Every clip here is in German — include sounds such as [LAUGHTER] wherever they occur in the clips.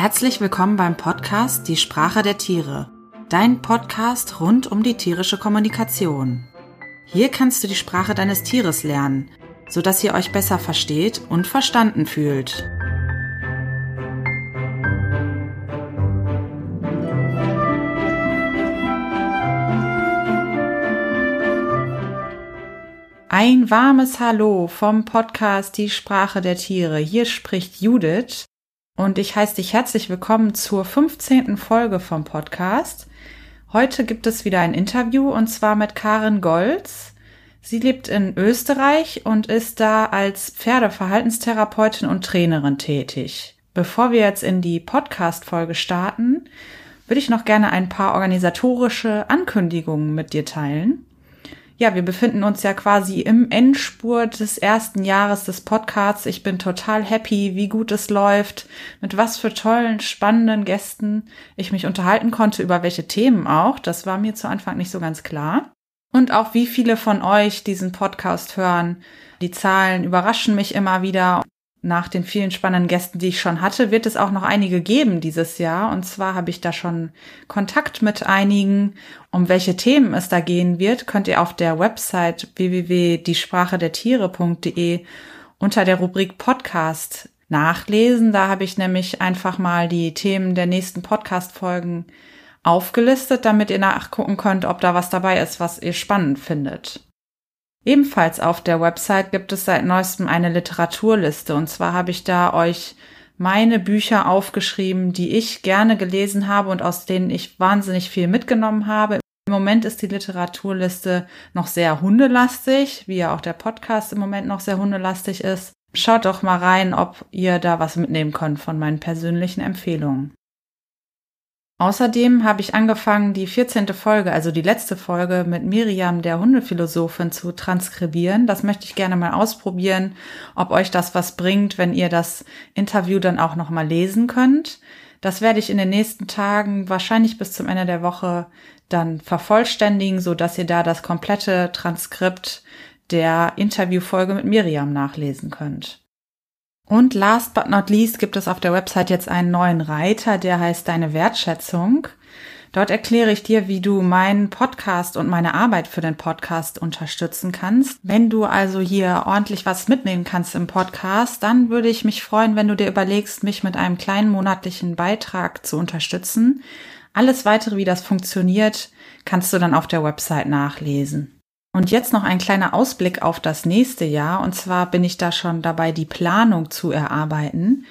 Herzlich willkommen beim Podcast Die Sprache der Tiere, dein Podcast rund um die tierische Kommunikation. Hier kannst du die Sprache deines Tieres lernen, sodass ihr euch besser versteht und verstanden fühlt. Ein warmes Hallo vom Podcast Die Sprache der Tiere. Hier spricht Judith und ich heiße dich herzlich willkommen zur 15. Folge vom Podcast. Heute gibt es wieder ein Interview und zwar mit Karin Golz. Sie lebt in Österreich und ist da als Pferdeverhaltenstherapeutin und Trainerin tätig. Bevor wir jetzt in die Podcast-Folge starten, würde ich noch gerne ein paar organisatorische Ankündigungen mit dir teilen ja, wir befinden uns ja quasi im Endspurt des ersten Jahres des Podcasts. Ich bin total happy, wie gut es läuft, mit was für tollen, spannenden Gästen ich mich unterhalten konnte, über welche Themen auch. Das war mir zu Anfang nicht so ganz klar. Und auch wie viele von euch diesen Podcast hören. Die Zahlen überraschen mich immer wieder nach den vielen spannenden Gästen, die ich schon hatte, wird es auch noch einige geben dieses Jahr. Und zwar habe ich da schon Kontakt mit einigen. Um welche Themen es da gehen wird, könnt ihr auf der Website www.diesprachedertiere.de unter der Rubrik Podcast nachlesen. Da habe ich nämlich einfach mal die Themen der nächsten Podcast-Folgen aufgelistet, damit ihr nachgucken könnt, ob da was dabei ist, was ihr spannend findet. Ebenfalls auf der Website gibt es seit neuestem eine Literaturliste und zwar habe ich da euch meine Bücher aufgeschrieben, die ich gerne gelesen habe und aus denen ich wahnsinnig viel mitgenommen habe. Im Moment ist die Literaturliste noch sehr hundelastig, wie ja auch der Podcast im Moment noch sehr hundelastig ist. Schaut doch mal rein, ob ihr da was mitnehmen könnt von meinen persönlichen Empfehlungen. Außerdem habe ich angefangen, die 14. Folge, also die letzte Folge mit Miriam, der Hundephilosophin, zu transkribieren. Das möchte ich gerne mal ausprobieren, ob euch das was bringt, wenn ihr das Interview dann auch nochmal lesen könnt. Das werde ich in den nächsten Tagen, wahrscheinlich bis zum Ende der Woche, dann vervollständigen, so dass ihr da das komplette Transkript der Interviewfolge mit Miriam nachlesen könnt. Und last but not least gibt es auf der Website jetzt einen neuen Reiter, der heißt Deine Wertschätzung. Dort erkläre ich dir, wie du meinen Podcast und meine Arbeit für den Podcast unterstützen kannst. Wenn du also hier ordentlich was mitnehmen kannst im Podcast, dann würde ich mich freuen, wenn du dir überlegst, mich mit einem kleinen monatlichen Beitrag zu unterstützen. Alles weitere, wie das funktioniert, kannst du dann auf der Website nachlesen. Und jetzt noch ein kleiner Ausblick auf das nächste Jahr. Und zwar bin ich da schon dabei, die Planung zu erarbeiten.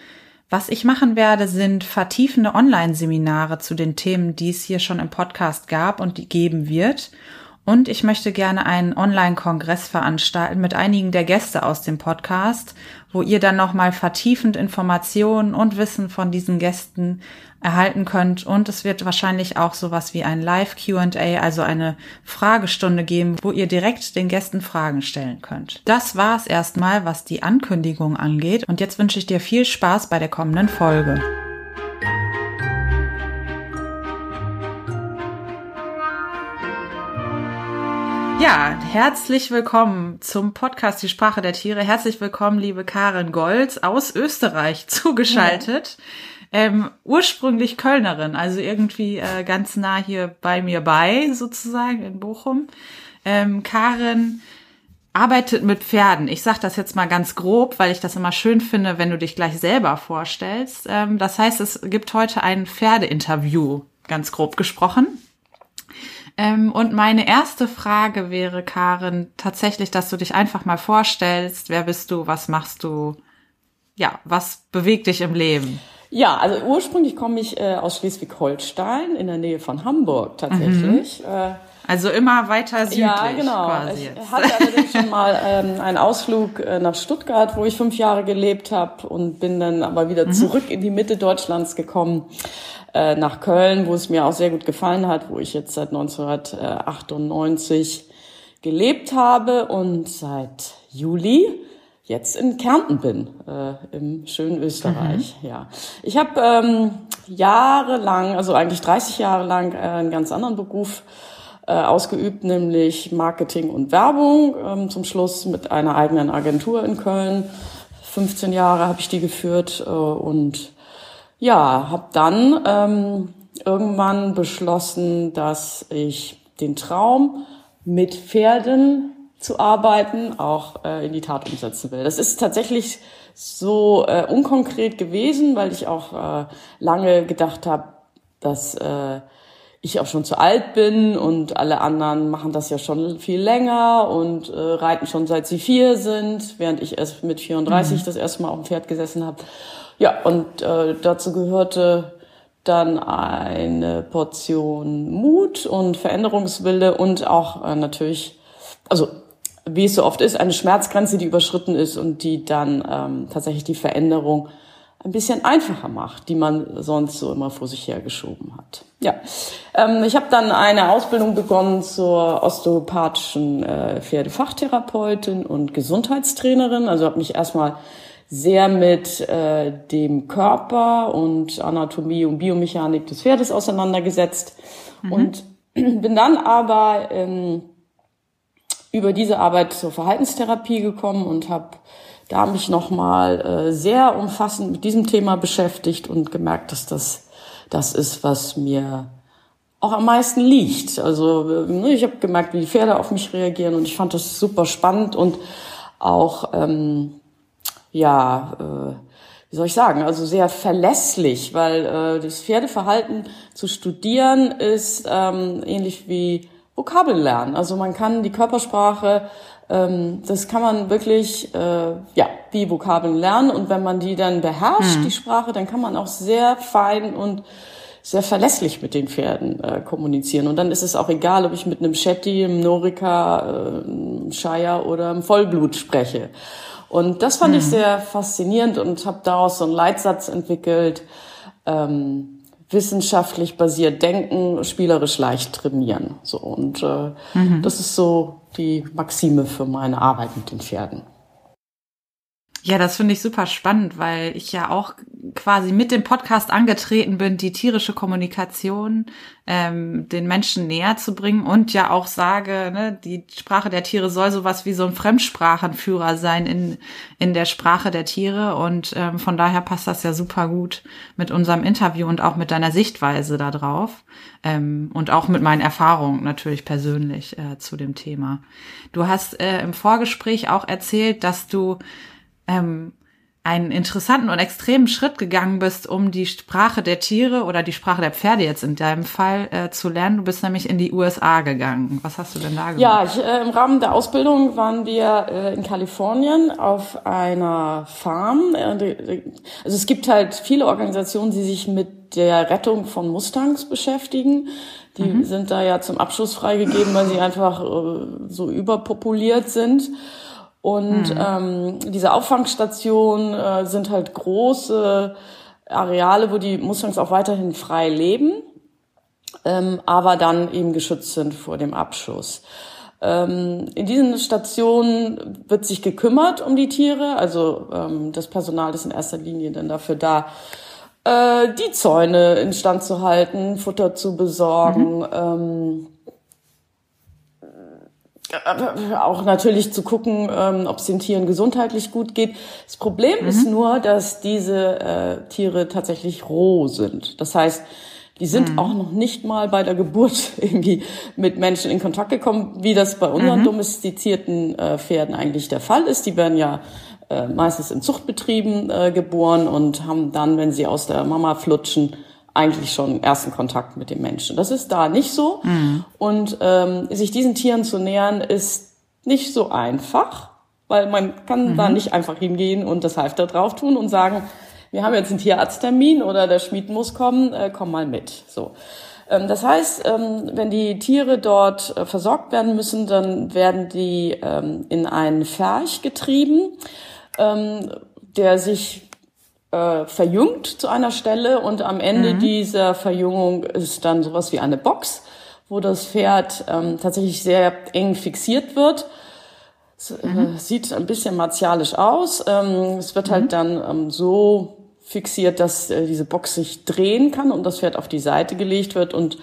Was ich machen werde, sind vertiefende Online-Seminare zu den Themen, die es hier schon im Podcast gab und die geben wird. Und ich möchte gerne einen Online-Kongress veranstalten mit einigen der Gäste aus dem Podcast, wo ihr dann nochmal vertiefend Informationen und Wissen von diesen Gästen erhalten könnt. Und es wird wahrscheinlich auch sowas wie ein Live QA, also eine Fragestunde geben, wo ihr direkt den Gästen Fragen stellen könnt. Das war es erstmal, was die Ankündigung angeht. Und jetzt wünsche ich dir viel Spaß bei der kommenden Folge. Ja, herzlich willkommen zum Podcast Die Sprache der Tiere. Herzlich willkommen, liebe Karin Golz aus Österreich [LAUGHS] zugeschaltet. Ja. Ähm, ursprünglich Kölnerin, also irgendwie äh, ganz nah hier bei mir bei, sozusagen in Bochum. Ähm, Karin arbeitet mit Pferden. Ich sage das jetzt mal ganz grob, weil ich das immer schön finde, wenn du dich gleich selber vorstellst. Ähm, das heißt, es gibt heute ein Pferdeinterview, ganz grob gesprochen. Ähm, und meine erste Frage wäre, Karin, tatsächlich, dass du dich einfach mal vorstellst. Wer bist du? Was machst du? Ja, was bewegt dich im Leben? Ja, also ursprünglich komme ich äh, aus Schleswig-Holstein in der Nähe von Hamburg tatsächlich. Mhm. Äh, also immer weiter südlich ja, genau. quasi. Ich hatte allerdings schon [LAUGHS] mal ähm, einen Ausflug äh, nach Stuttgart, wo ich fünf Jahre gelebt habe und bin dann aber wieder mhm. zurück in die Mitte Deutschlands gekommen äh, nach Köln, wo es mir auch sehr gut gefallen hat, wo ich jetzt seit 1998 gelebt habe und seit Juli jetzt in Kärnten bin, äh, im schönen Österreich. Mhm. Ja, ich habe ähm, jahrelang, also eigentlich 30 Jahre lang, äh, einen ganz anderen Beruf äh, ausgeübt, nämlich Marketing und Werbung. Ähm, zum Schluss mit einer eigenen Agentur in Köln. 15 Jahre habe ich die geführt äh, und ja, habe dann ähm, irgendwann beschlossen, dass ich den Traum mit Pferden zu arbeiten auch äh, in die Tat umsetzen will. Das ist tatsächlich so äh, unkonkret gewesen, weil ich auch äh, lange gedacht habe, dass äh, ich auch schon zu alt bin und alle anderen machen das ja schon viel länger und äh, reiten schon seit sie vier sind, während ich erst mit 34 mhm. das erste Mal auf dem Pferd gesessen habe. Ja, und äh, dazu gehörte dann eine Portion Mut und Veränderungswille und auch äh, natürlich, also wie es so oft ist, eine Schmerzgrenze, die überschritten ist und die dann ähm, tatsächlich die Veränderung ein bisschen einfacher macht, die man sonst so immer vor sich hergeschoben hat. Ja, ähm, ich habe dann eine Ausbildung begonnen zur osteopathischen äh, Pferdefach-Therapeutin und Gesundheitstrainerin. Also habe mich erstmal sehr mit äh, dem Körper und Anatomie und Biomechanik des Pferdes auseinandergesetzt mhm. und [CLEARS THROAT] bin dann aber ähm, über diese Arbeit zur Verhaltenstherapie gekommen und habe da mich nochmal äh, sehr umfassend mit diesem Thema beschäftigt und gemerkt, dass das das ist, was mir auch am meisten liegt. Also äh, ich habe gemerkt, wie die Pferde auf mich reagieren und ich fand das super spannend und auch ähm, ja, äh, wie soll ich sagen, also sehr verlässlich, weil äh, das Pferdeverhalten zu studieren ist ähm, ähnlich wie Vokabeln lernen. Also man kann die Körpersprache, ähm, das kann man wirklich äh, ja wie Vokabeln lernen und wenn man die dann beherrscht, mhm. die Sprache, dann kann man auch sehr fein und sehr verlässlich mit den Pferden äh, kommunizieren. Und dann ist es auch egal, ob ich mit einem Shetty, einem Norika, äh, einem Shire oder einem Vollblut spreche. Und das fand mhm. ich sehr faszinierend und habe daraus so einen Leitsatz entwickelt. Ähm, wissenschaftlich basiert denken, spielerisch leicht trainieren. So und äh, mhm. das ist so die Maxime für meine Arbeit mit den Pferden. Ja, das finde ich super spannend, weil ich ja auch quasi mit dem Podcast angetreten bin, die tierische Kommunikation ähm, den Menschen näher zu bringen und ja auch sage, ne, die Sprache der Tiere soll sowas wie so ein Fremdsprachenführer sein in, in der Sprache der Tiere und ähm, von daher passt das ja super gut mit unserem Interview und auch mit deiner Sichtweise da drauf ähm, und auch mit meinen Erfahrungen natürlich persönlich äh, zu dem Thema. Du hast äh, im Vorgespräch auch erzählt, dass du ähm, einen interessanten und extremen Schritt gegangen bist, um die Sprache der Tiere oder die Sprache der Pferde jetzt in deinem Fall äh, zu lernen. Du bist nämlich in die USA gegangen. Was hast du denn da gemacht? Ja, ich, äh, im Rahmen der Ausbildung waren wir äh, in Kalifornien auf einer Farm. Äh, also es gibt halt viele Organisationen, die sich mit der Rettung von Mustangs beschäftigen. Die mhm. sind da ja zum Abschluss freigegeben, weil sie einfach äh, so überpopuliert sind. Und mhm. ähm, diese Auffangstationen äh, sind halt große Areale, wo die Mustangs auch weiterhin frei leben, ähm, aber dann eben geschützt sind vor dem Abschuss. Ähm, in diesen Stationen wird sich gekümmert um die Tiere, also ähm, das Personal ist in erster Linie dann dafür da, äh, die Zäune instand zu halten, Futter zu besorgen. Mhm. Ähm, äh, auch natürlich zu gucken, ähm, ob es den Tieren gesundheitlich gut geht. Das Problem mhm. ist nur, dass diese äh, Tiere tatsächlich roh sind. Das heißt, die sind mhm. auch noch nicht mal bei der Geburt [LAUGHS] irgendwie mit Menschen in Kontakt gekommen, wie das bei unseren mhm. domestizierten äh, Pferden eigentlich der Fall ist. Die werden ja äh, meistens in Zuchtbetrieben äh, geboren und haben dann, wenn sie aus der Mama flutschen, eigentlich schon ersten Kontakt mit dem Menschen. Das ist da nicht so. Mhm. Und ähm, sich diesen Tieren zu nähern, ist nicht so einfach, weil man kann mhm. da nicht einfach hingehen und das Halfter drauf tun und sagen, wir haben jetzt einen Tierarzttermin oder der Schmied muss kommen, äh, komm mal mit. So. Ähm, das heißt, ähm, wenn die Tiere dort äh, versorgt werden müssen, dann werden die ähm, in einen Ferch getrieben, ähm, der sich äh, verjüngt zu einer Stelle und am Ende mhm. dieser Verjüngung ist dann sowas wie eine Box, wo das Pferd ähm, tatsächlich sehr eng fixiert wird. Es, äh, mhm. sieht ein bisschen martialisch aus. Ähm, es wird halt mhm. dann ähm, so fixiert, dass äh, diese Box sich drehen kann und das Pferd auf die Seite gelegt wird und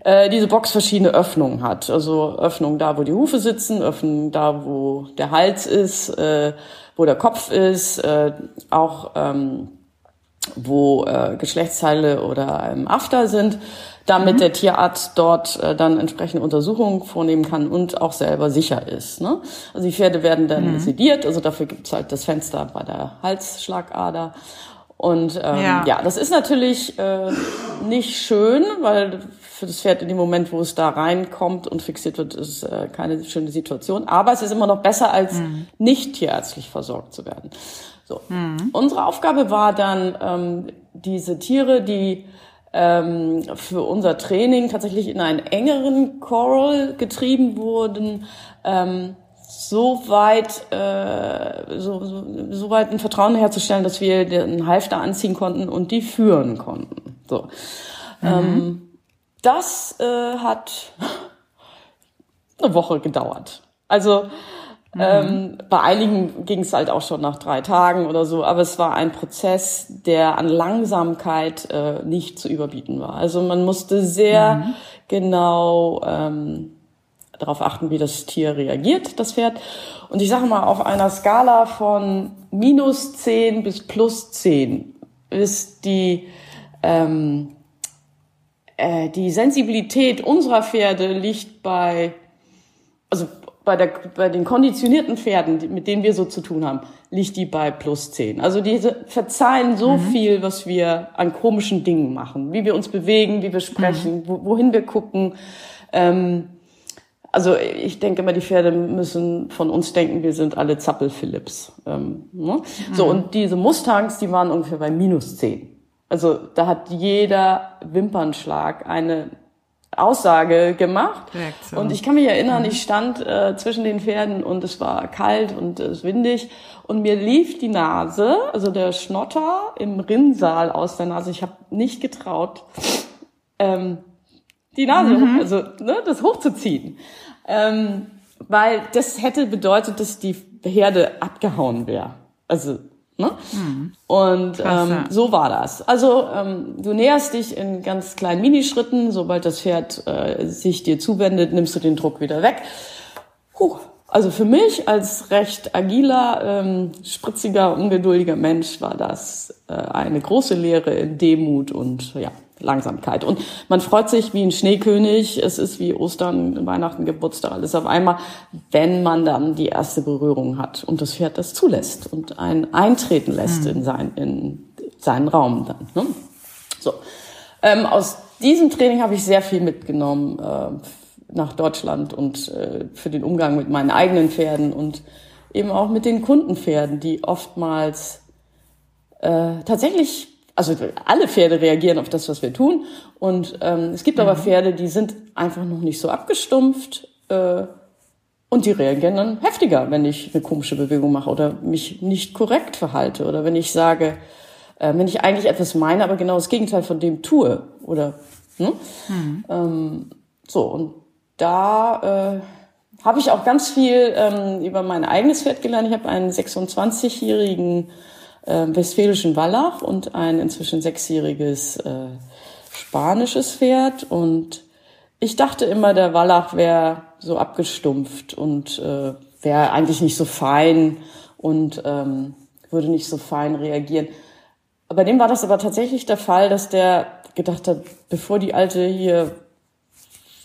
äh, diese Box verschiedene Öffnungen hat. Also Öffnung da, wo die Hufe sitzen, Öffnung da, wo der Hals ist, äh, wo der Kopf ist, äh, auch ähm, wo äh, Geschlechtsteile oder ähm, After sind, damit mhm. der Tierarzt dort äh, dann entsprechende Untersuchungen vornehmen kann und auch selber sicher ist. Ne? Also die Pferde werden dann mhm. sediert, also dafür gibt's halt das Fenster bei der Halsschlagader. Und ähm, ja. ja, das ist natürlich äh, nicht schön, weil für das Pferd in dem Moment, wo es da reinkommt und fixiert wird, ist äh, keine schöne Situation. Aber es ist immer noch besser, als mhm. nicht tierärztlich versorgt zu werden. So. Mhm. Unsere Aufgabe war dann, ähm, diese Tiere, die ähm, für unser Training tatsächlich in einen engeren Coral getrieben wurden, ähm, so weit, äh, so, so, so weit ein Vertrauen herzustellen, dass wir den Halfter anziehen konnten und die führen konnten. So. Mhm. Ähm, das äh, hat eine Woche gedauert. Also Mhm. Ähm, bei einigen ging es halt auch schon nach drei Tagen oder so, aber es war ein Prozess, der an Langsamkeit äh, nicht zu überbieten war. Also man musste sehr mhm. genau ähm, darauf achten, wie das Tier reagiert, das Pferd. Und ich sage mal, auf einer Skala von minus zehn bis plus zehn ist die ähm, äh, die Sensibilität unserer Pferde liegt bei also bei, der, bei den konditionierten Pferden, mit denen wir so zu tun haben, liegt die bei plus zehn. Also diese verzeihen so mhm. viel, was wir an komischen Dingen machen, wie wir uns bewegen, wie wir sprechen, mhm. wo, wohin wir gucken. Ähm, also ich denke immer, die Pferde müssen von uns denken, wir sind alle Zappel-Philips. Ähm, ne? mhm. So, und diese Mustangs, die waren ungefähr bei minus zehn. Also da hat jeder Wimpernschlag eine Aussage gemacht. Reaktion. Und ich kann mich erinnern, ich stand äh, zwischen den Pferden und es war kalt und es äh, windig und mir lief die Nase, also der Schnotter im Rinnsal aus der Nase. Ich habe nicht getraut, ähm, die Nase, mhm. also ne, das hochzuziehen, ähm, weil das hätte bedeutet, dass die Herde abgehauen wäre. Also Ne? Mhm. Und ähm, so war das. Also ähm, du näherst dich in ganz kleinen Minischritten. Sobald das Pferd äh, sich dir zuwendet, nimmst du den Druck wieder weg. Puh. Also für mich als recht agiler, ähm, spritziger, ungeduldiger Mensch war das äh, eine große Lehre in Demut und ja, Langsamkeit. Und man freut sich wie ein Schneekönig. Es ist wie Ostern, Weihnachten, Geburtstag, alles auf einmal, wenn man dann die erste Berührung hat und das Pferd das zulässt und ein eintreten lässt mhm. in, sein, in seinen Raum dann. Ne? So. Ähm, aus diesem Training habe ich sehr viel mitgenommen äh, nach Deutschland und äh, für den Umgang mit meinen eigenen Pferden und eben auch mit den Kundenpferden, die oftmals äh, tatsächlich also alle Pferde reagieren auf das, was wir tun. Und ähm, es gibt mhm. aber Pferde, die sind einfach noch nicht so abgestumpft äh, und die reagieren dann heftiger, wenn ich eine komische Bewegung mache oder mich nicht korrekt verhalte oder wenn ich sage, äh, wenn ich eigentlich etwas meine, aber genau das Gegenteil von dem tue oder ne? Mhm. Ähm, so und da äh, habe ich auch ganz viel ähm, über mein eigenes Pferd gelernt. Ich habe einen 26-jährigen äh, westfälischen Wallach und ein inzwischen sechsjähriges äh, spanisches Pferd. Und ich dachte immer, der Wallach wäre so abgestumpft und äh, wäre eigentlich nicht so fein und ähm, würde nicht so fein reagieren. Bei dem war das aber tatsächlich der Fall, dass der gedacht hat, bevor die Alte hier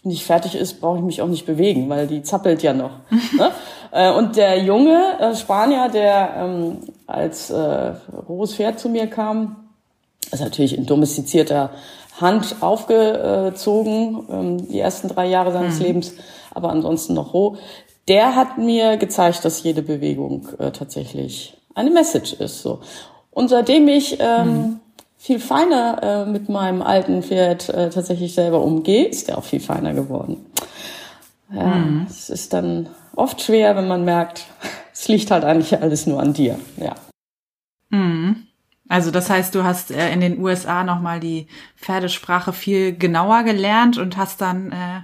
nicht fertig ist, brauche ich mich auch nicht bewegen, weil die zappelt ja noch. [LAUGHS] ne? Äh, und der junge äh, Spanier, der ähm, als äh, rohes Pferd zu mir kam, ist natürlich in domestizierter Hand aufgezogen, ähm, die ersten drei Jahre seines mhm. Lebens, aber ansonsten noch roh. Der hat mir gezeigt, dass jede Bewegung äh, tatsächlich eine Message ist. So. Und seitdem ich ähm, mhm. Viel feiner äh, mit meinem alten Pferd äh, tatsächlich selber umgehe, ist er auch viel feiner geworden. Ja, mhm. es ist dann oft schwer, wenn man merkt, [LAUGHS] es liegt halt eigentlich alles nur an dir. Ja. Mhm. Also das heißt, du hast äh, in den USA nochmal die Pferdesprache viel genauer gelernt und hast dann äh,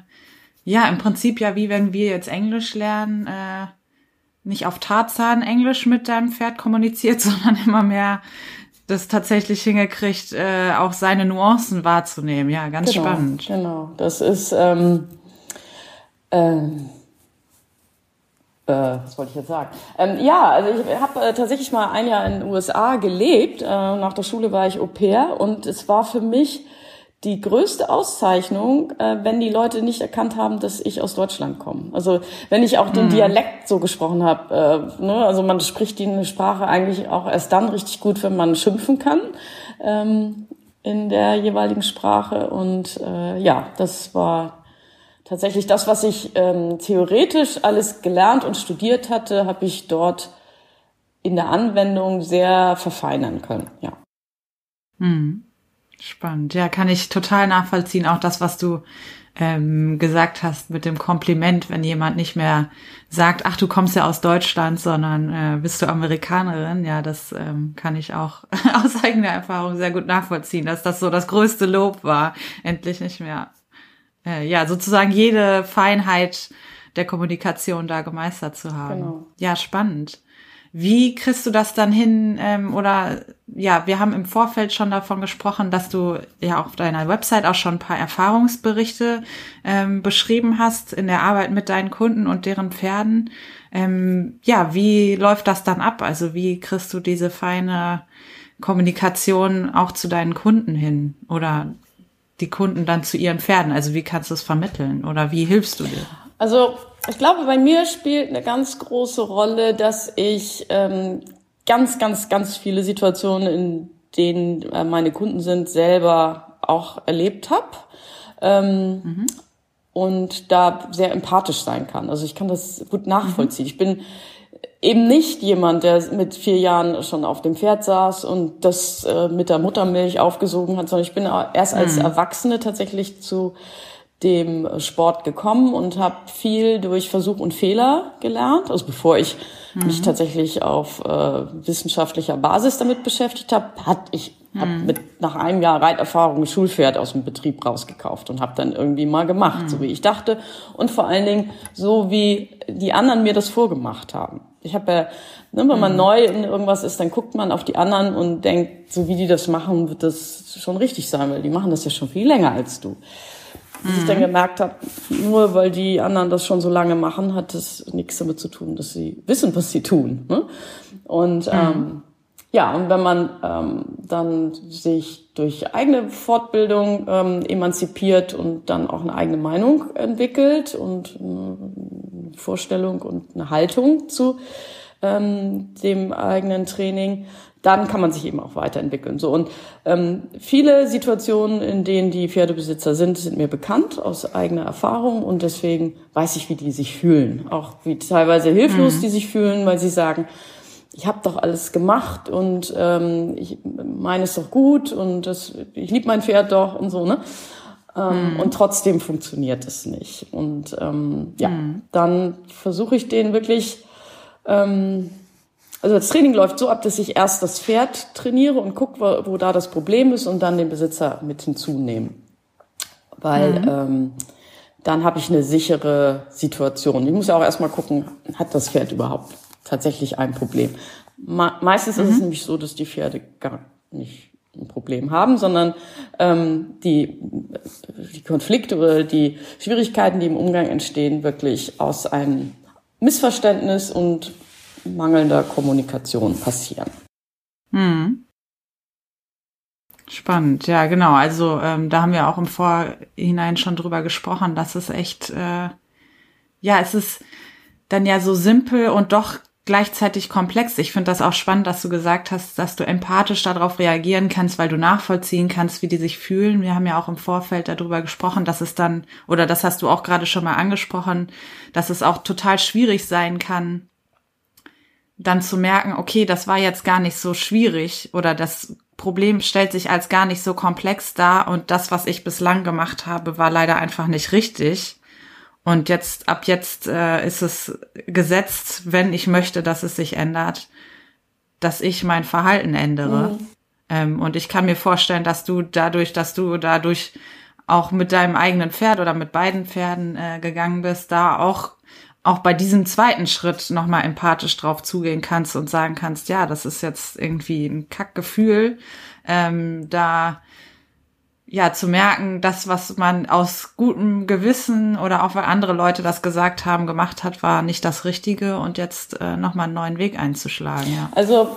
ja im Prinzip ja wie wenn wir jetzt Englisch lernen, äh, nicht auf Tarzan Englisch mit deinem Pferd kommuniziert, [LAUGHS] sondern immer mehr das tatsächlich hingekriegt, äh, auch seine Nuancen wahrzunehmen. Ja, ganz genau, spannend. Genau, das ist ähm, ähm, Äh, was wollte ich jetzt sagen? Ähm, ja, also ich habe äh, tatsächlich mal ein Jahr in den USA gelebt. Äh, nach der Schule war ich Au pair und es war für mich die größte Auszeichnung, äh, wenn die Leute nicht erkannt haben, dass ich aus Deutschland komme. Also wenn ich auch den mhm. Dialekt so gesprochen habe, äh, ne, also man spricht die Sprache eigentlich auch erst dann richtig gut, wenn man schimpfen kann ähm, in der jeweiligen Sprache. Und äh, ja, das war tatsächlich das, was ich ähm, theoretisch alles gelernt und studiert hatte, habe ich dort in der Anwendung sehr verfeinern können. Ja. Mhm. Spannend. Ja, kann ich total nachvollziehen. Auch das, was du ähm, gesagt hast mit dem Kompliment, wenn jemand nicht mehr sagt, ach, du kommst ja aus Deutschland, sondern äh, bist du Amerikanerin. Ja, das ähm, kann ich auch [LAUGHS] aus eigener Erfahrung sehr gut nachvollziehen, dass das so das größte Lob war, endlich nicht mehr. Äh, ja, sozusagen jede Feinheit der Kommunikation da gemeistert zu haben. Genau. Ja, spannend. Wie kriegst du das dann hin? Ähm, oder ja, wir haben im Vorfeld schon davon gesprochen, dass du ja auf deiner Website auch schon ein paar Erfahrungsberichte ähm, beschrieben hast in der Arbeit mit deinen Kunden und deren Pferden. Ähm, ja, wie läuft das dann ab? Also wie kriegst du diese feine Kommunikation auch zu deinen Kunden hin? Oder die Kunden dann zu ihren Pferden? Also wie kannst du es vermitteln? Oder wie hilfst du dir? Also ich glaube, bei mir spielt eine ganz große Rolle, dass ich ähm, ganz, ganz, ganz viele Situationen, in denen äh, meine Kunden sind, selber auch erlebt habe. Ähm, mhm. Und da sehr empathisch sein kann. Also ich kann das gut nachvollziehen. Mhm. Ich bin eben nicht jemand, der mit vier Jahren schon auf dem Pferd saß und das äh, mit der Muttermilch aufgesogen hat, sondern ich bin erst als mhm. Erwachsene tatsächlich zu dem Sport gekommen und habe viel durch Versuch und Fehler gelernt. Also bevor ich mhm. mich tatsächlich auf äh, wissenschaftlicher Basis damit beschäftigt habe, hat ich mhm. hab mit nach einem Jahr Reiterfahrung ein Schulpferd aus dem Betrieb rausgekauft und habe dann irgendwie mal gemacht, mhm. so wie ich dachte und vor allen Dingen so wie die anderen mir das vorgemacht haben. Ich habe ja, ne, wenn man mhm. neu in irgendwas ist, dann guckt man auf die anderen und denkt, so wie die das machen, wird das schon richtig sein, weil die machen das ja schon viel länger als du. Bis mhm. ich dann gemerkt habe, nur weil die anderen das schon so lange machen, hat das nichts damit zu tun, dass sie wissen, was sie tun. Ne? Und mhm. ähm, ja, und wenn man ähm, dann sich durch eigene Fortbildung ähm, emanzipiert und dann auch eine eigene Meinung entwickelt und eine Vorstellung und eine Haltung zu ähm, dem eigenen Training, dann kann man sich eben auch weiterentwickeln. So und ähm, viele Situationen, in denen die Pferdebesitzer sind, sind mir bekannt aus eigener Erfahrung und deswegen weiß ich, wie die sich fühlen, auch wie teilweise hilflos mhm. die sich fühlen, weil sie sagen, ich habe doch alles gemacht und ähm, ich meine es doch gut und das, ich liebe mein Pferd doch und so ne. Ähm, mhm. Und trotzdem funktioniert es nicht. Und ähm, ja, mhm. dann versuche ich den wirklich ähm, also das Training läuft so ab, dass ich erst das Pferd trainiere und gucke, wo, wo da das Problem ist und dann den Besitzer mit hinzunehme. Weil mhm. ähm, dann habe ich eine sichere Situation. Ich muss ja auch erstmal gucken, hat das Pferd überhaupt tatsächlich ein Problem. meistens mhm. ist es mhm. nämlich so, dass die Pferde gar nicht ein Problem haben, sondern ähm, die, die Konflikte oder die Schwierigkeiten, die im Umgang entstehen, wirklich aus einem Missverständnis und mangelnder Kommunikation passieren. Hm. Spannend, ja, genau. Also ähm, da haben wir auch im Vorhinein schon drüber gesprochen, dass es echt, äh, ja, es ist dann ja so simpel und doch gleichzeitig komplex. Ich finde das auch spannend, dass du gesagt hast, dass du empathisch darauf reagieren kannst, weil du nachvollziehen kannst, wie die sich fühlen. Wir haben ja auch im Vorfeld darüber gesprochen, dass es dann, oder das hast du auch gerade schon mal angesprochen, dass es auch total schwierig sein kann, dann zu merken, okay, das war jetzt gar nicht so schwierig oder das Problem stellt sich als gar nicht so komplex dar und das, was ich bislang gemacht habe, war leider einfach nicht richtig. Und jetzt, ab jetzt äh, ist es gesetzt, wenn ich möchte, dass es sich ändert, dass ich mein Verhalten ändere. Mhm. Ähm, und ich kann mir vorstellen, dass du dadurch, dass du dadurch auch mit deinem eigenen Pferd oder mit beiden Pferden äh, gegangen bist, da auch auch bei diesem zweiten Schritt nochmal empathisch drauf zugehen kannst und sagen kannst, ja, das ist jetzt irgendwie ein Kackgefühl. Ähm, da ja, zu merken, das, was man aus gutem Gewissen oder auch weil andere Leute das gesagt haben, gemacht hat, war nicht das Richtige und jetzt äh, nochmal einen neuen Weg einzuschlagen, ja. Also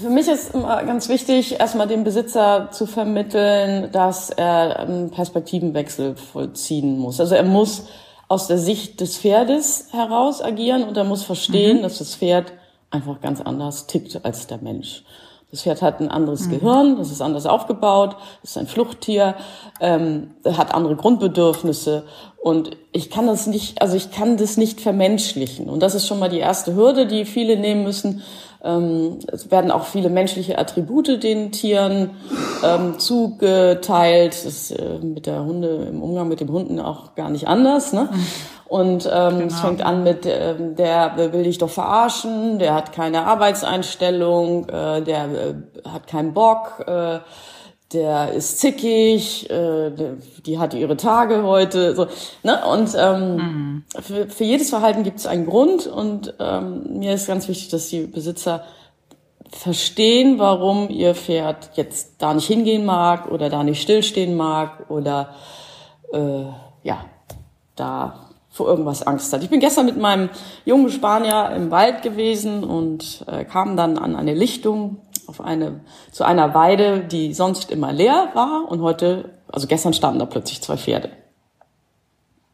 für mich ist immer ganz wichtig, erstmal dem Besitzer zu vermitteln, dass er einen Perspektivenwechsel vollziehen muss. Also er muss aus der Sicht des Pferdes heraus agieren und er muss verstehen, mhm. dass das Pferd einfach ganz anders tickt als der Mensch. Das Pferd hat ein anderes mhm. Gehirn, das ist anders aufgebaut, ist ein Fluchttier, ähm, hat andere Grundbedürfnisse und ich kann das nicht, also ich kann das nicht vermenschlichen und das ist schon mal die erste Hürde, die viele nehmen müssen. Ähm, es werden auch viele menschliche Attribute den Tieren ähm, zugeteilt. Das ist äh, mit der Hunde im Umgang mit dem Hunden auch gar nicht anders. Ne? Und ähm, genau. es fängt an mit, äh, der will dich doch verarschen, der hat keine Arbeitseinstellung, äh, der äh, hat keinen Bock, äh, der ist zickig, äh, die hat ihre Tage heute. So, ne? Und ähm, mhm. für, für jedes Verhalten gibt es einen Grund und ähm, mir ist ganz wichtig, dass die Besitzer verstehen, warum ihr Pferd jetzt da nicht hingehen mag oder da nicht stillstehen mag oder äh, ja, da vor irgendwas Angst hat. Ich bin gestern mit meinem jungen Spanier im Wald gewesen und äh, kam dann an eine Lichtung auf eine zu einer Weide, die sonst immer leer war und heute, also gestern standen da plötzlich zwei Pferde.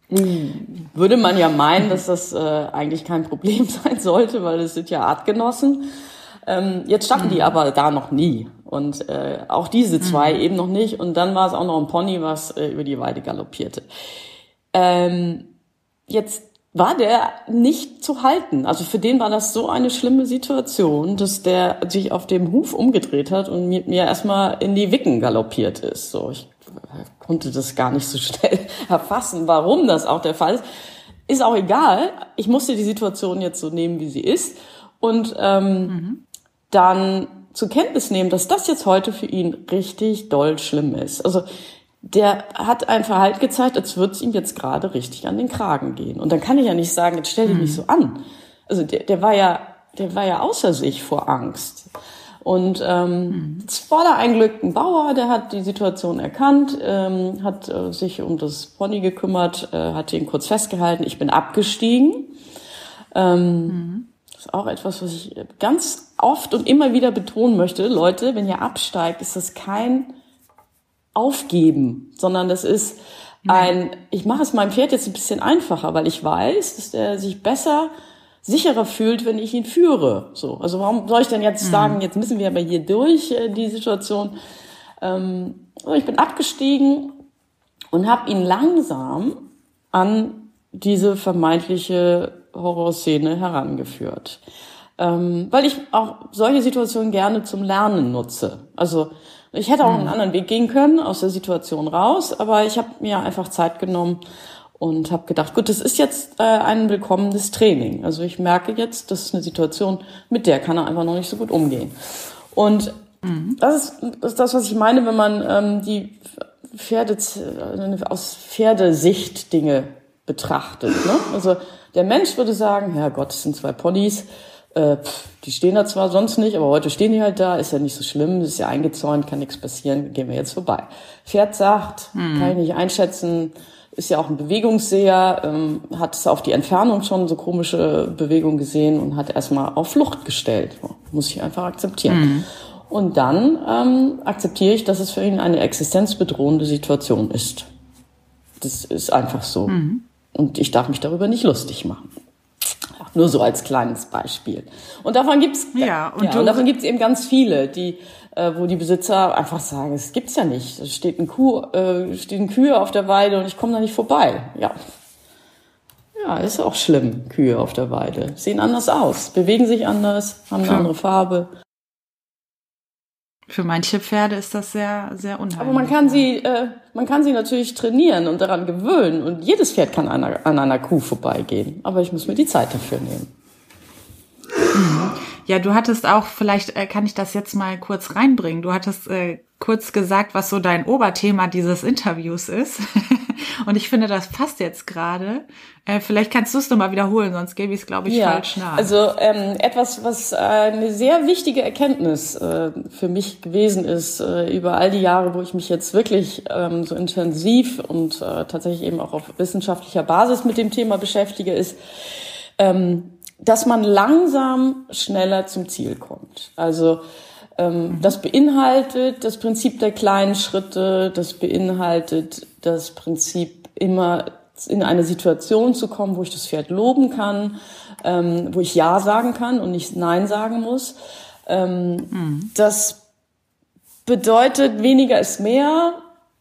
Hm. Würde man ja meinen, dass das äh, eigentlich kein Problem [LAUGHS] sein sollte, weil es sind ja Artgenossen. Ähm, jetzt standen die hm. aber da noch nie und äh, auch diese zwei mhm. eben noch nicht. Und dann war es auch noch ein Pony, was äh, über die Weide galoppierte. Ähm, Jetzt war der nicht zu halten. Also für den war das so eine schlimme Situation, dass der sich auf dem Huf umgedreht hat und mit mir erstmal in die Wicken galoppiert ist. So, ich konnte das gar nicht so [LAUGHS] schnell erfassen, warum das auch der Fall ist. Ist auch egal. Ich musste die Situation jetzt so nehmen, wie sie ist. Und ähm, mhm. dann zur Kenntnis nehmen, dass das jetzt heute für ihn richtig doll schlimm ist. Also der hat ein Verhalten gezeigt, als würde es ihm jetzt gerade richtig an den Kragen gehen. Und dann kann ich ja nicht sagen, jetzt stell dich mhm. nicht so an. Also der, der war ja, der war ja außer sich vor Angst. Und ähm, mhm. es war da ein Glück ein Bauer, der hat die Situation erkannt, ähm, hat äh, sich um das Pony gekümmert, äh, hat ihn kurz festgehalten. Ich bin abgestiegen. Ähm, mhm. Das ist auch etwas, was ich ganz oft und immer wieder betonen möchte. Leute, wenn ihr absteigt, ist das kein aufgeben, sondern das ist ein, ich mache es meinem Pferd jetzt ein bisschen einfacher, weil ich weiß, dass er sich besser, sicherer fühlt, wenn ich ihn führe. So, also warum soll ich denn jetzt mhm. sagen, jetzt müssen wir aber hier durch äh, die Situation? Ähm, ich bin abgestiegen und habe ihn langsam an diese vermeintliche Horrorszene herangeführt. Ähm, weil ich auch solche Situationen gerne zum Lernen nutze. Also ich hätte auch einen hm. anderen Weg gehen können aus der Situation raus, aber ich habe mir einfach Zeit genommen und habe gedacht, gut, das ist jetzt äh, ein willkommenes Training. Also ich merke jetzt, das ist eine Situation, mit der kann er einfach noch nicht so gut umgehen. Und mhm. das, ist, das ist das, was ich meine, wenn man ähm, die Pferde äh, aus Pferdesicht Dinge betrachtet. Ne? Also der Mensch würde sagen, Herr Gott, es sind zwei Ponys, äh, die stehen da zwar sonst nicht, aber heute stehen die halt da, ist ja nicht so schlimm, ist ja eingezäunt, kann nichts passieren, gehen wir jetzt vorbei. Pferd sagt, hm. kann ich nicht einschätzen, ist ja auch ein Bewegungsseher, ähm, hat es auf die Entfernung schon so komische Bewegungen gesehen und hat erstmal auf Flucht gestellt. Muss ich einfach akzeptieren. Hm. Und dann ähm, akzeptiere ich, dass es für ihn eine existenzbedrohende Situation ist. Das ist einfach so. Mhm. Und ich darf mich darüber nicht lustig machen. Nur so als kleines Beispiel. Und davon gibt's ja, und, ja, und davon gibt's eben ganz viele, die äh, wo die Besitzer einfach sagen, es gibt's ja nicht. Es steht ein Kuh, äh, stehen Kühe auf der Weide und ich komme da nicht vorbei. Ja. Ja, ist auch schlimm, Kühe auf der Weide. Sehen anders aus, bewegen sich anders, haben eine andere Farbe. Für manche Pferde ist das sehr, sehr unheimlich. Aber man kann sie, äh, man kann sie natürlich trainieren und daran gewöhnen. Und jedes Pferd kann an einer, an einer Kuh vorbeigehen. Aber ich muss mir die Zeit dafür nehmen. Ja, du hattest auch, vielleicht äh, kann ich das jetzt mal kurz reinbringen. Du hattest äh, kurz gesagt, was so dein Oberthema dieses Interviews ist. [LAUGHS] Und ich finde, das passt jetzt gerade. Äh, vielleicht kannst du es nochmal wiederholen, sonst gebe ich es, glaube ich, ja, falsch nach. Also ähm, etwas, was äh, eine sehr wichtige Erkenntnis äh, für mich gewesen ist, äh, über all die Jahre, wo ich mich jetzt wirklich ähm, so intensiv und äh, tatsächlich eben auch auf wissenschaftlicher Basis mit dem Thema beschäftige, ist, ähm, dass man langsam schneller zum Ziel kommt. Also ähm, das beinhaltet das Prinzip der kleinen Schritte, das beinhaltet das Prinzip immer in eine Situation zu kommen, wo ich das Pferd loben kann, ähm, wo ich Ja sagen kann und nicht Nein sagen muss. Ähm, mhm. Das bedeutet, weniger ist mehr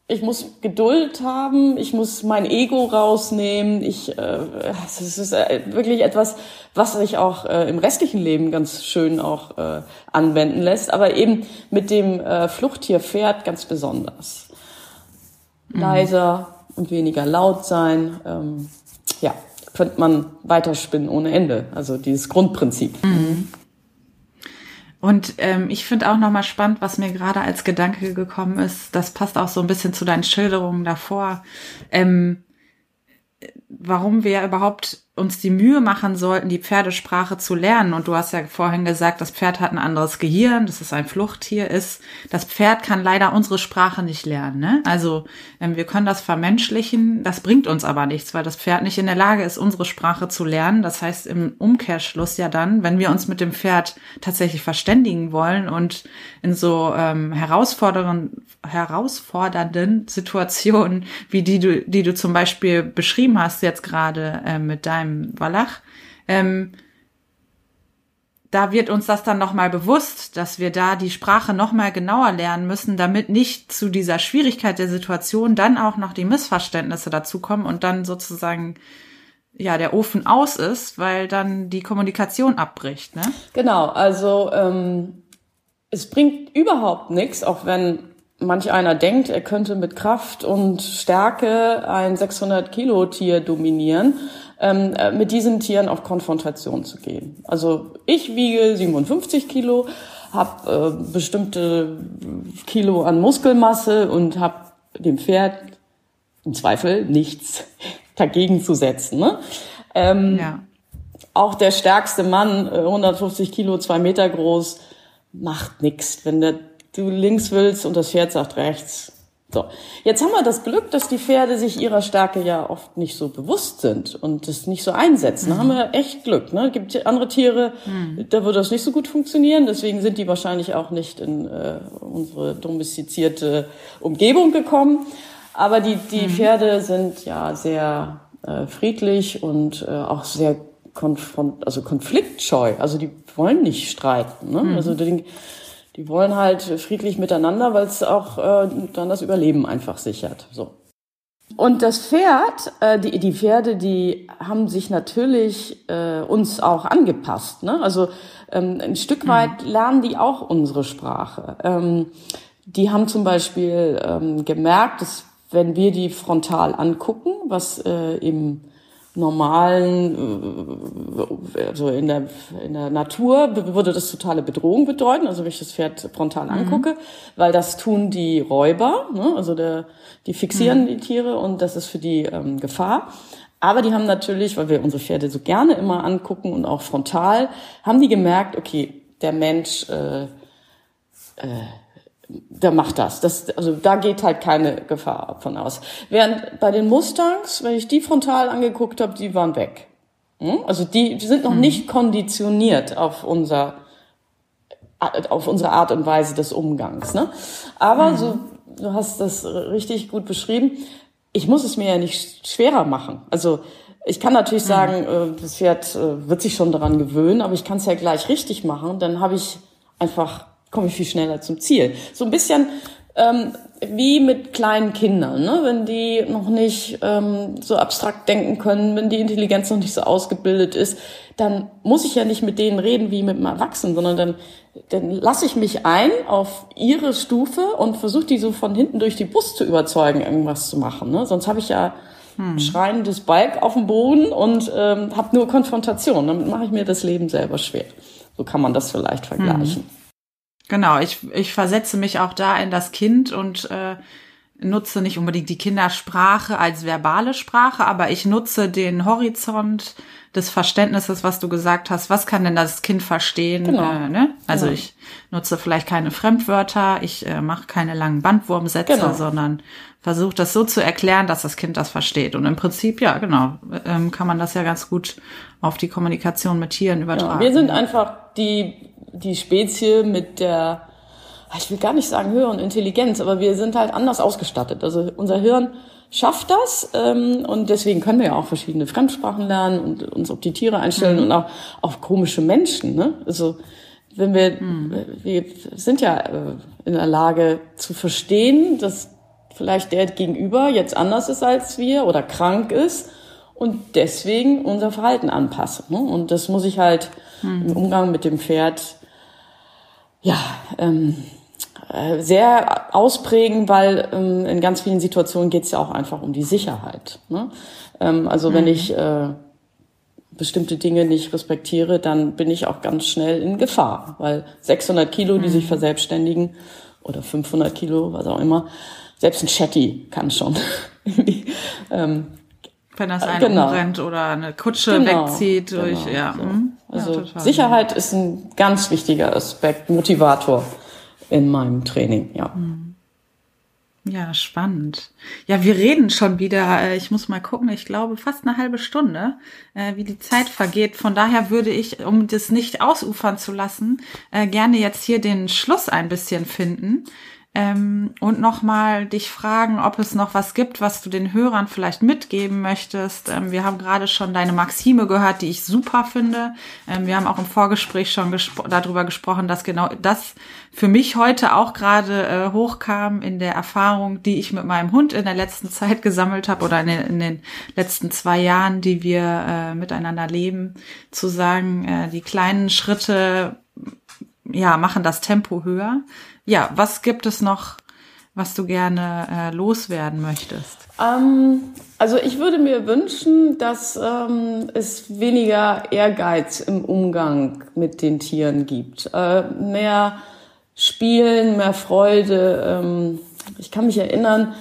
ich muss Geduld haben, ich muss mein Ego rausnehmen. Ich, äh, es ist wirklich etwas, was sich auch äh, im restlichen Leben ganz schön auch äh, anwenden lässt, aber eben mit dem äh, Fluchttierpferd ganz besonders. Mhm. Leiser und weniger laut sein. Ähm, ja, könnte man weiterspinnen ohne Ende. Also dieses Grundprinzip. Mhm. Und ähm, ich finde auch nochmal spannend, was mir gerade als Gedanke gekommen ist, das passt auch so ein bisschen zu deinen Schilderungen davor, ähm, warum wir überhaupt uns die Mühe machen sollten, die Pferdesprache zu lernen. Und du hast ja vorhin gesagt, das Pferd hat ein anderes Gehirn, dass es ein Fluchttier ist. Das Pferd kann leider unsere Sprache nicht lernen. Ne? Also ähm, wir können das vermenschlichen, das bringt uns aber nichts, weil das Pferd nicht in der Lage ist, unsere Sprache zu lernen. Das heißt im Umkehrschluss ja dann, wenn wir uns mit dem Pferd tatsächlich verständigen wollen und in so ähm, herausfordernden, herausfordernden Situationen, wie die du, die du zum Beispiel beschrieben hast jetzt gerade äh, mit deinem Wallach, ähm, da wird uns das dann nochmal bewusst, dass wir da die Sprache nochmal genauer lernen müssen, damit nicht zu dieser Schwierigkeit der Situation dann auch noch die Missverständnisse dazukommen und dann sozusagen ja der Ofen aus ist, weil dann die Kommunikation abbricht. Ne? Genau, also ähm, es bringt überhaupt nichts, auch wenn manch einer denkt, er könnte mit Kraft und Stärke ein 600 Kilo Tier dominieren ähm, äh, mit diesen Tieren auf Konfrontation zu gehen. Also ich wiege 57 Kilo, habe äh, bestimmte Kilo an Muskelmasse und habe dem Pferd im Zweifel nichts [LAUGHS] dagegen zu setzen. Ne? Ähm, ja. Auch der stärkste Mann, 150 äh, Kilo, zwei Meter groß, macht nichts. Wenn der, du links willst und das Pferd sagt rechts, so, jetzt haben wir das Glück, dass die Pferde sich ihrer Stärke ja oft nicht so bewusst sind und das nicht so einsetzen. Mhm. Da haben wir echt Glück. Ne? Gibt andere Tiere, mhm. da würde das nicht so gut funktionieren. Deswegen sind die wahrscheinlich auch nicht in äh, unsere domestizierte Umgebung gekommen. Aber die, die mhm. Pferde sind ja sehr äh, friedlich und äh, auch sehr konfront also konfliktscheu. Also die wollen nicht streiten. Ne? Mhm. Also die, die wollen halt friedlich miteinander, weil es auch äh, dann das Überleben einfach sichert. So. Und das Pferd, äh, die, die Pferde, die haben sich natürlich äh, uns auch angepasst. Ne? Also ähm, ein Stück mhm. weit lernen die auch unsere Sprache. Ähm, die haben zum Beispiel ähm, gemerkt, dass wenn wir die frontal angucken, was äh, im normalen, äh, also in der, in der Natur würde das totale Bedrohung bedeuten, also wenn ich das Pferd frontal mhm. angucke, mhm. weil das tun die Räuber, ne? also der, die fixieren mhm. die Tiere und das ist für die ähm, Gefahr. Aber die haben natürlich, weil wir unsere Pferde so gerne immer angucken und auch frontal, haben die gemerkt, okay, der Mensch äh, äh, der macht das. das. Also da geht halt keine Gefahr von aus. Während bei den Mustangs, wenn ich die frontal angeguckt habe, die waren weg. Hm? Also die, die sind noch mhm. nicht konditioniert auf unser auf unsere Art und Weise des Umgangs. Ne? Aber mhm. so, du hast das richtig gut beschrieben. Ich muss es mir ja nicht schwerer machen. Also ich kann natürlich mhm. sagen, äh, das Pferd äh, wird sich schon daran gewöhnen, aber ich kann es ja gleich richtig machen. Dann habe ich einfach komme ich viel schneller zum Ziel. So ein bisschen ähm, wie mit kleinen Kindern, ne? wenn die noch nicht ähm, so abstrakt denken können, wenn die Intelligenz noch nicht so ausgebildet ist, dann muss ich ja nicht mit denen reden wie mit einem Erwachsenen, sondern dann, dann lasse ich mich ein auf ihre Stufe und versuche die so von hinten durch die Brust zu überzeugen, irgendwas zu machen. Ne? Sonst habe ich ja hm. schreiendes Balk auf dem Boden und ähm, habe nur Konfrontation. Damit mache ich mir das Leben selber schwer. So kann man das vielleicht vergleichen. Hm. Genau, ich, ich versetze mich auch da in das Kind und äh, nutze nicht unbedingt die Kindersprache als verbale Sprache, aber ich nutze den Horizont des Verständnisses, was du gesagt hast. Was kann denn das Kind verstehen? Genau. Äh, ne? Also genau. ich nutze vielleicht keine Fremdwörter, ich äh, mache keine langen Bandwurmsätze, genau. sondern versuche das so zu erklären, dass das Kind das versteht. Und im Prinzip, ja, genau, ähm, kann man das ja ganz gut auf die Kommunikation mit Tieren übertragen. Ja, wir sind einfach die, die Spezie mit der ich will gar nicht sagen höheren Intelligenz, aber wir sind halt anders ausgestattet. Also unser Hirn schafft das ähm, und deswegen können wir ja auch verschiedene Fremdsprachen lernen und uns auf die Tiere einstellen mhm. und auch auf komische Menschen. Ne? Also wenn wir, mhm. wir sind ja äh, in der Lage zu verstehen, dass vielleicht der Gegenüber jetzt anders ist als wir oder krank ist und deswegen unser Verhalten anpassen. Ne? Und das muss ich halt mhm. im Umgang mit dem Pferd ja ähm, äh, sehr ausprägen, weil ähm, in ganz vielen Situationen geht es ja auch einfach um die Sicherheit. Ne? Ähm, also mhm. wenn ich äh, bestimmte Dinge nicht respektiere, dann bin ich auch ganz schnell in Gefahr, weil 600 Kilo, die sich mhm. verselbstständigen, oder 500 Kilo, was auch immer, selbst ein Chatty kann schon. [LAUGHS] ähm, wenn das einen genau. umrennt oder eine Kutsche genau, wegzieht durch, genau, ja. So. Mhm. Also ja, Sicherheit ist ein ganz wichtiger Aspekt, Motivator in meinem Training, ja. Hm. Ja, spannend. Ja, wir reden schon wieder, äh, ich muss mal gucken, ich glaube fast eine halbe Stunde, äh, wie die Zeit vergeht. Von daher würde ich, um das nicht ausufern zu lassen, äh, gerne jetzt hier den Schluss ein bisschen finden ähm, und nochmal dich fragen, ob es noch was gibt, was du den Hörern vielleicht mitgeben möchtest. Ähm, wir haben gerade schon deine Maxime gehört, die ich super finde. Ähm, wir haben auch im Vorgespräch schon gespro darüber gesprochen, dass genau das für mich heute auch gerade äh, hochkam in der Erfahrung, die ich mit meinem Hund in der letzten Zeit gesammelt habe oder in den, in den, letzten zwei Jahren, die wir äh, miteinander leben, zu sagen, äh, die kleinen Schritte ja, machen das Tempo höher. Ja, was gibt es noch, was du gerne äh, loswerden möchtest? Ähm, also ich würde mir wünschen, dass ähm, es weniger Ehrgeiz im Umgang mit den Tieren gibt. Äh, mehr Spielen, mehr Freude. Ähm, ich kann mich erinnern,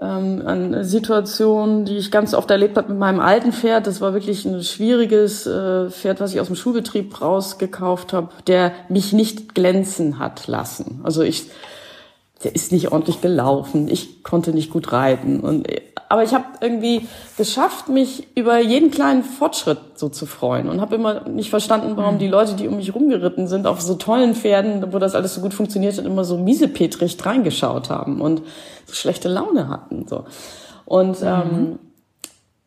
ähm, an Situationen, die ich ganz oft erlebt habe mit meinem alten Pferd. Das war wirklich ein schwieriges äh, Pferd, was ich aus dem Schulbetrieb rausgekauft habe, der mich nicht glänzen hat lassen. Also ich der ist nicht ordentlich gelaufen, ich konnte nicht gut reiten. Und, aber ich habe irgendwie geschafft, mich über jeden kleinen Fortschritt so zu freuen und habe immer nicht verstanden, warum mhm. die Leute, die um mich rumgeritten sind, auf so tollen Pferden, wo das alles so gut funktioniert hat, immer so miesepetrig reingeschaut haben und so schlechte Laune hatten. So. Und mhm. ähm,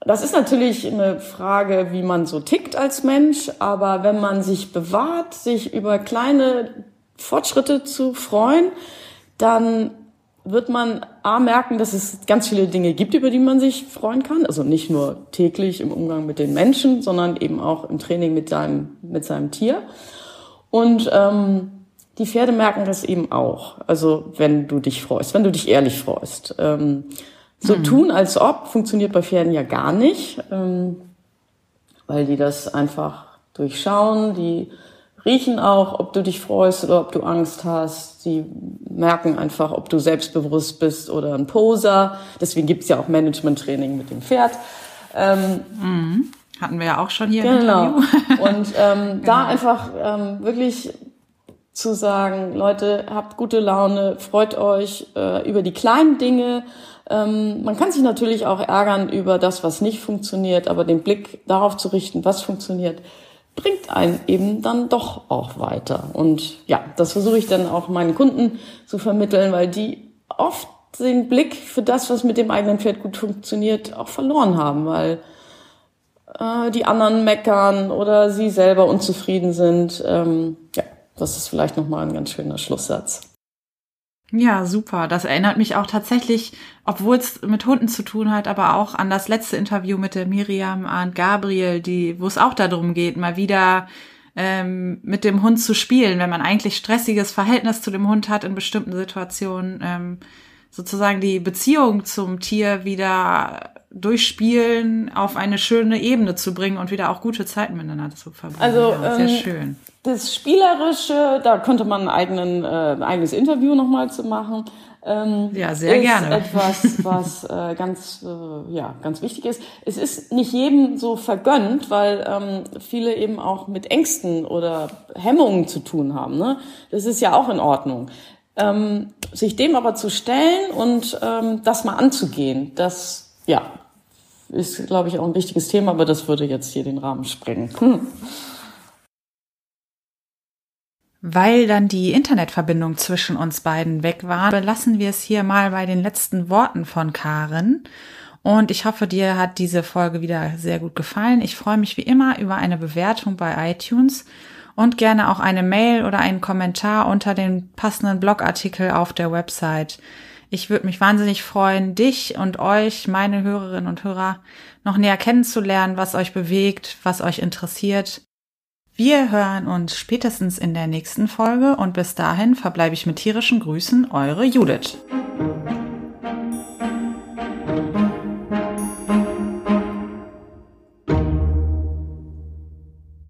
das ist natürlich eine Frage, wie man so tickt als Mensch, aber wenn man sich bewahrt, sich über kleine Fortschritte zu freuen, dann wird man A merken, dass es ganz viele Dinge gibt, über die man sich freuen kann. Also nicht nur täglich im Umgang mit den Menschen, sondern eben auch im Training mit seinem, mit seinem Tier. Und ähm, die Pferde merken das eben auch. Also wenn du dich freust, wenn du dich ehrlich freust. Ähm, so mhm. tun, als ob, funktioniert bei Pferden ja gar nicht, ähm, weil die das einfach durchschauen, die riechen auch, ob du dich freust oder ob du Angst hast. Sie merken einfach, ob du selbstbewusst bist oder ein Poser. Deswegen gibt's ja auch Management-Training mit dem Pferd. Ähm, mhm. Hatten wir ja auch schon hier genau. im Interview. [LAUGHS] [LAUGHS] Und ähm, genau. da einfach ähm, wirklich zu sagen, Leute, habt gute Laune, freut euch äh, über die kleinen Dinge. Ähm, man kann sich natürlich auch ärgern über das, was nicht funktioniert, aber den Blick darauf zu richten, was funktioniert, bringt einen eben dann doch auch weiter. Und ja, das versuche ich dann auch meinen Kunden zu vermitteln, weil die oft den Blick für das, was mit dem eigenen Pferd gut funktioniert, auch verloren haben, weil äh, die anderen meckern oder sie selber unzufrieden sind. Ähm, ja, das ist vielleicht nochmal ein ganz schöner Schlusssatz. Ja, super. Das erinnert mich auch tatsächlich, obwohl es mit Hunden zu tun hat, aber auch an das letzte Interview mit der Miriam und Gabriel, die, wo es auch darum geht, mal wieder ähm, mit dem Hund zu spielen, wenn man eigentlich stressiges Verhältnis zu dem Hund hat in bestimmten Situationen, ähm, sozusagen die Beziehung zum Tier wieder durchspielen auf eine schöne Ebene zu bringen und wieder auch gute Zeiten miteinander zu verbringen. Also ja, sehr ähm, schön. Das Spielerische, da könnte man ein eigenen, äh, eigenes Interview nochmal zu machen. Ähm, ja, sehr ist gerne. etwas, was äh, ganz, äh, ja, ganz wichtig ist. Es ist nicht jedem so vergönnt, weil ähm, viele eben auch mit Ängsten oder Hemmungen zu tun haben. Ne? Das ist ja auch in Ordnung. Ähm, sich dem aber zu stellen und ähm, das mal anzugehen, das ja ist, glaube ich, auch ein wichtiges Thema, aber das würde jetzt hier den Rahmen sprengen. Hm. Weil dann die Internetverbindung zwischen uns beiden weg war, belassen wir es hier mal bei den letzten Worten von Karen. Und ich hoffe, dir hat diese Folge wieder sehr gut gefallen. Ich freue mich wie immer über eine Bewertung bei iTunes und gerne auch eine Mail oder einen Kommentar unter den passenden Blogartikel auf der Website. Ich würde mich wahnsinnig freuen, dich und euch, meine Hörerinnen und Hörer, noch näher kennenzulernen, was euch bewegt, was euch interessiert. Wir hören uns spätestens in der nächsten Folge und bis dahin verbleibe ich mit tierischen Grüßen, eure Judith.